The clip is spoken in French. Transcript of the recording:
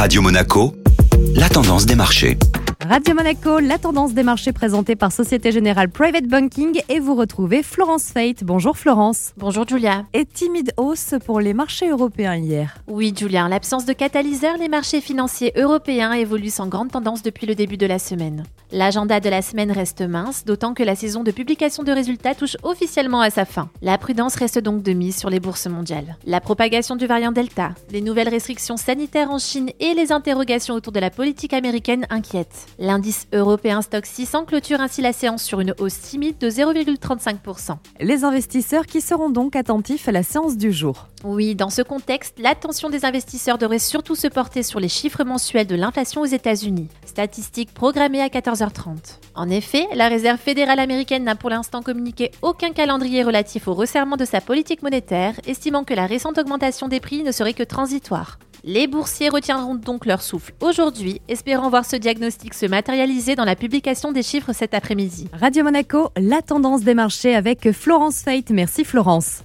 Radio Monaco, la tendance des marchés. Radio Monaco, la tendance des marchés présentée par Société Générale Private Banking et vous retrouvez Florence Fate. Bonjour Florence. Bonjour Julia. Et timide hausse pour les marchés européens hier. Oui Julia, en l'absence de catalyseur, les marchés financiers européens évoluent sans grande tendance depuis le début de la semaine. L'agenda de la semaine reste mince, d'autant que la saison de publication de résultats touche officiellement à sa fin. La prudence reste donc de mise sur les bourses mondiales. La propagation du variant Delta, les nouvelles restrictions sanitaires en Chine et les interrogations autour de la politique américaine inquiètent. L'indice européen Stock 600 clôture ainsi la séance sur une hausse timide de 0,35%. Les investisseurs qui seront donc attentifs à la séance du jour. Oui, dans ce contexte, l'attention des investisseurs devrait surtout se porter sur les chiffres mensuels de l'inflation aux États-Unis, statistiques programmées à 14h30. En effet, la Réserve fédérale américaine n'a pour l'instant communiqué aucun calendrier relatif au resserrement de sa politique monétaire, estimant que la récente augmentation des prix ne serait que transitoire. Les boursiers retiendront donc leur souffle aujourd'hui, espérant voir ce diagnostic se matérialiser dans la publication des chiffres cet après-midi. Radio Monaco, la tendance des marchés avec Florence Fate. Merci Florence.